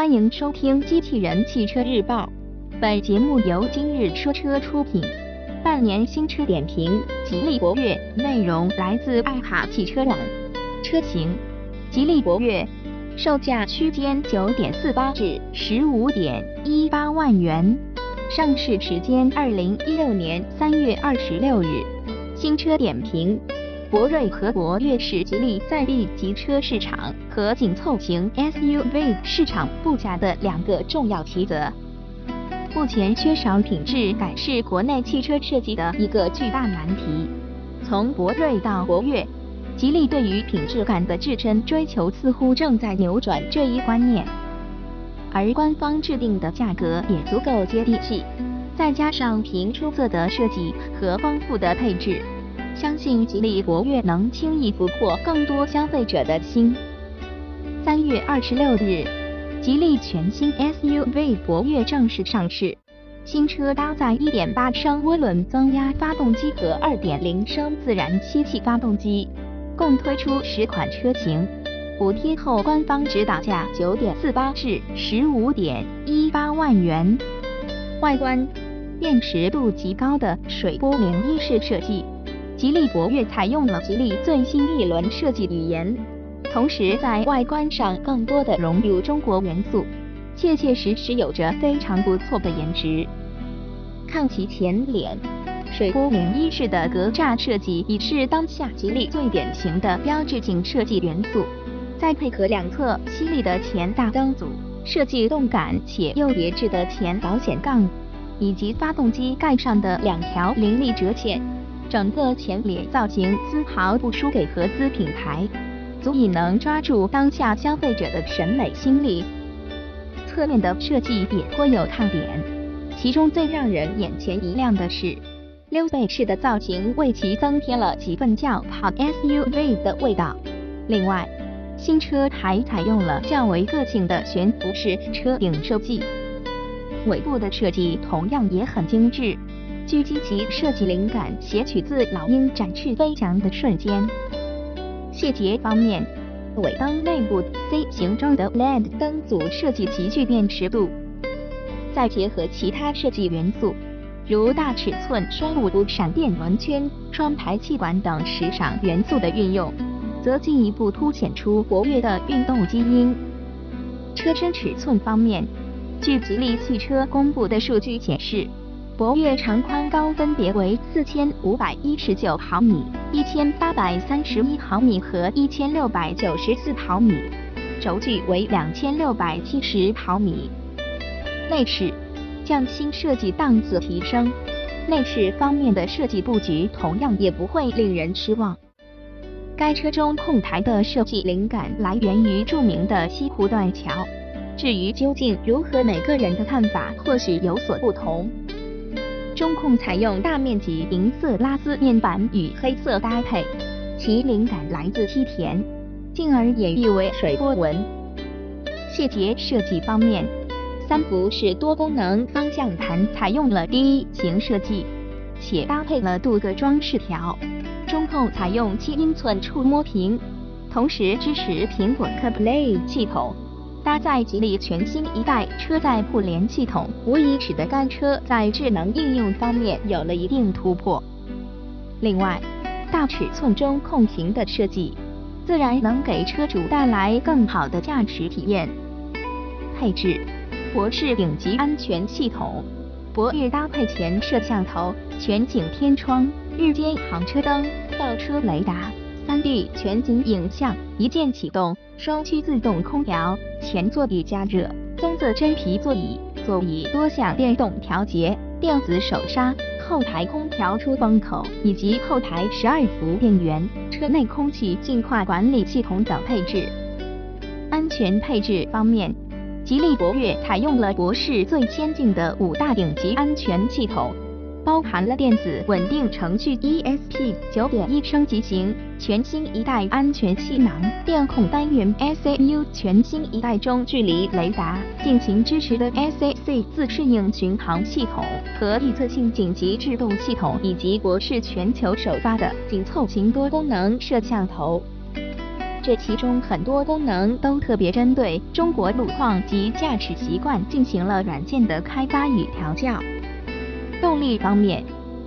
欢迎收听《机器人汽车日报》，本节目由今日说车出品。半年新车点评：吉利博越，内容来自爱卡汽车网。车型：吉利博越，售价区间九点四八至十五点一八万元，上市时间二零一六年三月二十六日。新车点评。博瑞和博越是吉利在 B 级车市场和紧凑型 SUV 市场布下的两个重要棋子。目前缺少品质感是国内汽车设计的一个巨大难题。从博瑞到博越，吉利对于品质感的至臻追求似乎正在扭转这一观念，而官方制定的价格也足够接地气，再加上凭出色的设计和丰富的配置。相信吉利博越能轻易俘获更多消费者的心。三月二十六日，吉利全新 SUV 博越正式上市。新车搭载1.8升涡轮增压发动机和2.0升自然吸气发动机，共推出十款车型。补贴后官方指导价9.48至15.18万元。外观，辨识度极高的水波涟漪式设计。吉利博越采用了吉利最新一轮设计语言，同时在外观上更多的融入中国元素，切切实实有着非常不错的颜值。看其前脸，水波涟漪式的格栅设计已是当下吉利最典型的标志性设计元素，再配合两侧犀利的前大灯组，设计动感且又别致的前保险杠，以及发动机盖上的两条凌厉折线。整个前脸造型丝毫不输给合资品牌，足以能抓住当下消费者的审美心理。侧面的设计也颇有看点，其中最让人眼前一亮的是溜背式的造型，为其增添了几分轿跑 SUV 的味道。另外，新车还采用了较为个性的悬浮式车顶设计，尾部的设计同样也很精致。据积极设计灵感写取自老鹰展翅飞翔的瞬间。细节方面，尾灯内部 C 形状的 LED 灯组设计极具辨识度，再结合其他设计元素，如大尺寸双五度闪电轮圈、双排气管等时尚元素的运用，则进一步凸显出活跃的运动基因。车身尺寸方面，据吉利汽车公布的数据显示。博越长宽高分别为四千五百一十九毫米、一千八百三十一毫米和一千六百九十四毫米，轴距为两千六百七十毫米。内饰，匠心设计档次提升。内饰方面的设计布局同样也不会令人失望。该车中控台的设计灵感来源于著名的西湖断桥。至于究竟如何，每个人的看法或许有所不同。中控采用大面积银色拉丝面板与黑色搭配，其灵感来自梯田，进而演绎为水波纹。细节设计方面，三幅式多功能方向盘采用了 D 型设计，且搭配了镀铬装饰条。中控采用七英寸触摸屏，同时支持苹果 CarPlay 系统。搭载吉利全新一代车载互联系统，无疑使得该车在智能应用方面有了一定突破。另外，大尺寸中控屏的设计，自然能给车主带来更好的驾驶体验。配置：博世顶级安全系统，博越搭配前摄像头、全景天窗、日间行车灯、倒车雷达。3D 全景影像，一键启动，双区自动空调，前座椅加热，棕色真皮座椅，座椅多项电动调节，电子手刹，后排空调出风口以及后台十二伏电源，车内空气净化管理系统等配置。安全配置方面，吉利博越采用了博世最先进的五大顶级安全系统。包含了电子稳定程序 ESP 九点一升级型，全新一代安全气囊电控单元 SAU，全新一代中距离雷达，进行支持的 SAC 自适应巡航系统和预测性紧急制动系统，以及博世全球首发的紧凑型多功能摄像头。这其中很多功能都特别针对中国路况及驾驶习惯进行了软件的开发与调教。动力方面，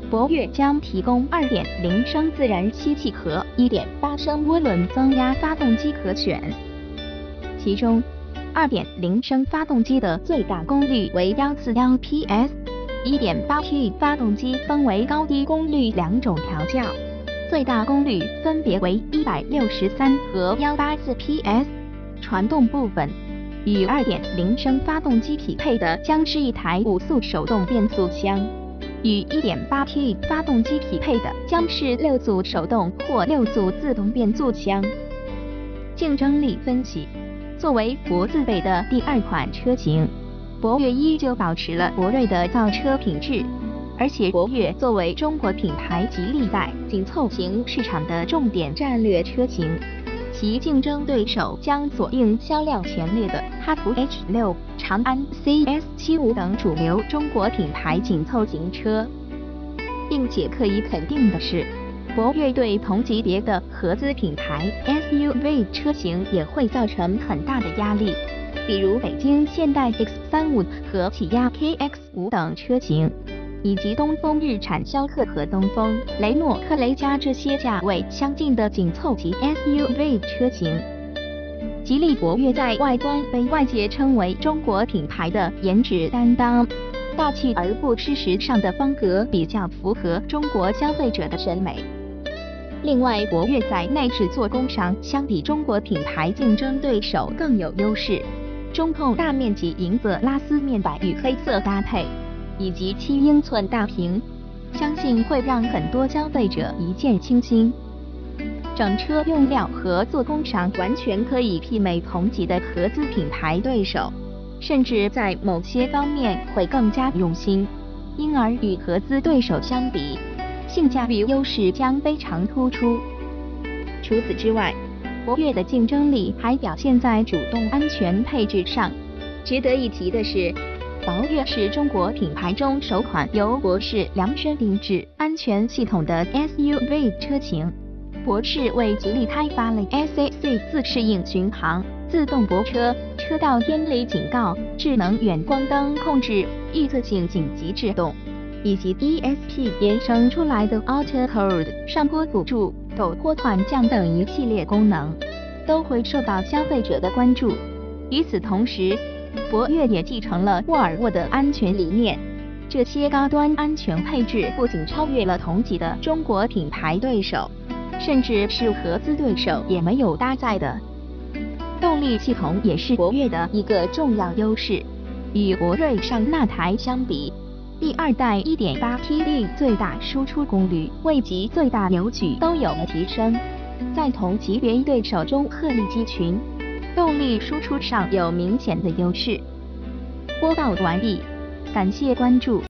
博越将提供2.0升自然吸气和1.8升涡轮增压发动机可选，其中2.0升发动机的最大功率为 141PS，1.8T 发动机分为高低功率两种调教。最大功率分别为一百六十三和幺八四 PS，传动部分与二点零升发动机匹配的将是一台五速手动变速箱，与一点八 T 发动机匹配的将是六速手动或六速自动变速箱。竞争力分析，作为博自备的第二款车型，博越依旧保持了博瑞的造车品质。而且博越作为中国品牌吉利在紧凑型市场的重点战略车型，其竞争对手将锁定销量前列的哈弗 H 六、长安 CS 七五等主流中国品牌紧凑型车，并且可以肯定的是，博越对同级别的合资品牌 SUV 车型也会造成很大的压力，比如北京现代 X 三五和起亚 KX 五等车型。以及东风日产逍客和东风雷诺克雷嘉这些价位相近的紧凑级 SUV 车型，吉利博越在外观被外界称为中国品牌的颜值担当，大气而不失时尚的风格比较符合中国消费者的审美。另外，博越在内饰做工上相比中国品牌竞争对手更有优势，中控大面积银色拉丝面板与黑色搭配。以及七英寸大屏，相信会让很多消费者一见倾心。整车用料和做工上完全可以媲美同级的合资品牌对手，甚至在某些方面会更加用心，因而与合资对手相比，性价比优势将非常突出。除此之外，博越的竞争力还表现在主动安全配置上。值得一提的是。博越是中国品牌中首款由博世量身定制安全系统的 SUV 车型。博世为吉利开发了 SAC 自适应巡航、自动泊车、车道偏离警告、智能远光灯控制、预测性紧急制动，以及 ESP 衍生出来的 Auto Hold 上坡辅助、陡坡缓降等一系列功能，都会受到消费者的关注。与此同时，博越也继承了沃尔沃的安全理念，这些高端安全配置不仅超越了同级的中国品牌对手，甚至是合资对手也没有搭载的。动力系统也是博越的一个重要优势，与博瑞上那台相比，第二代 1.8T 最大输出功率、位级最大扭矩都有了提升，在同级别对手中鹤立鸡群。动力输出上有明显的优势。播报完毕，感谢关注。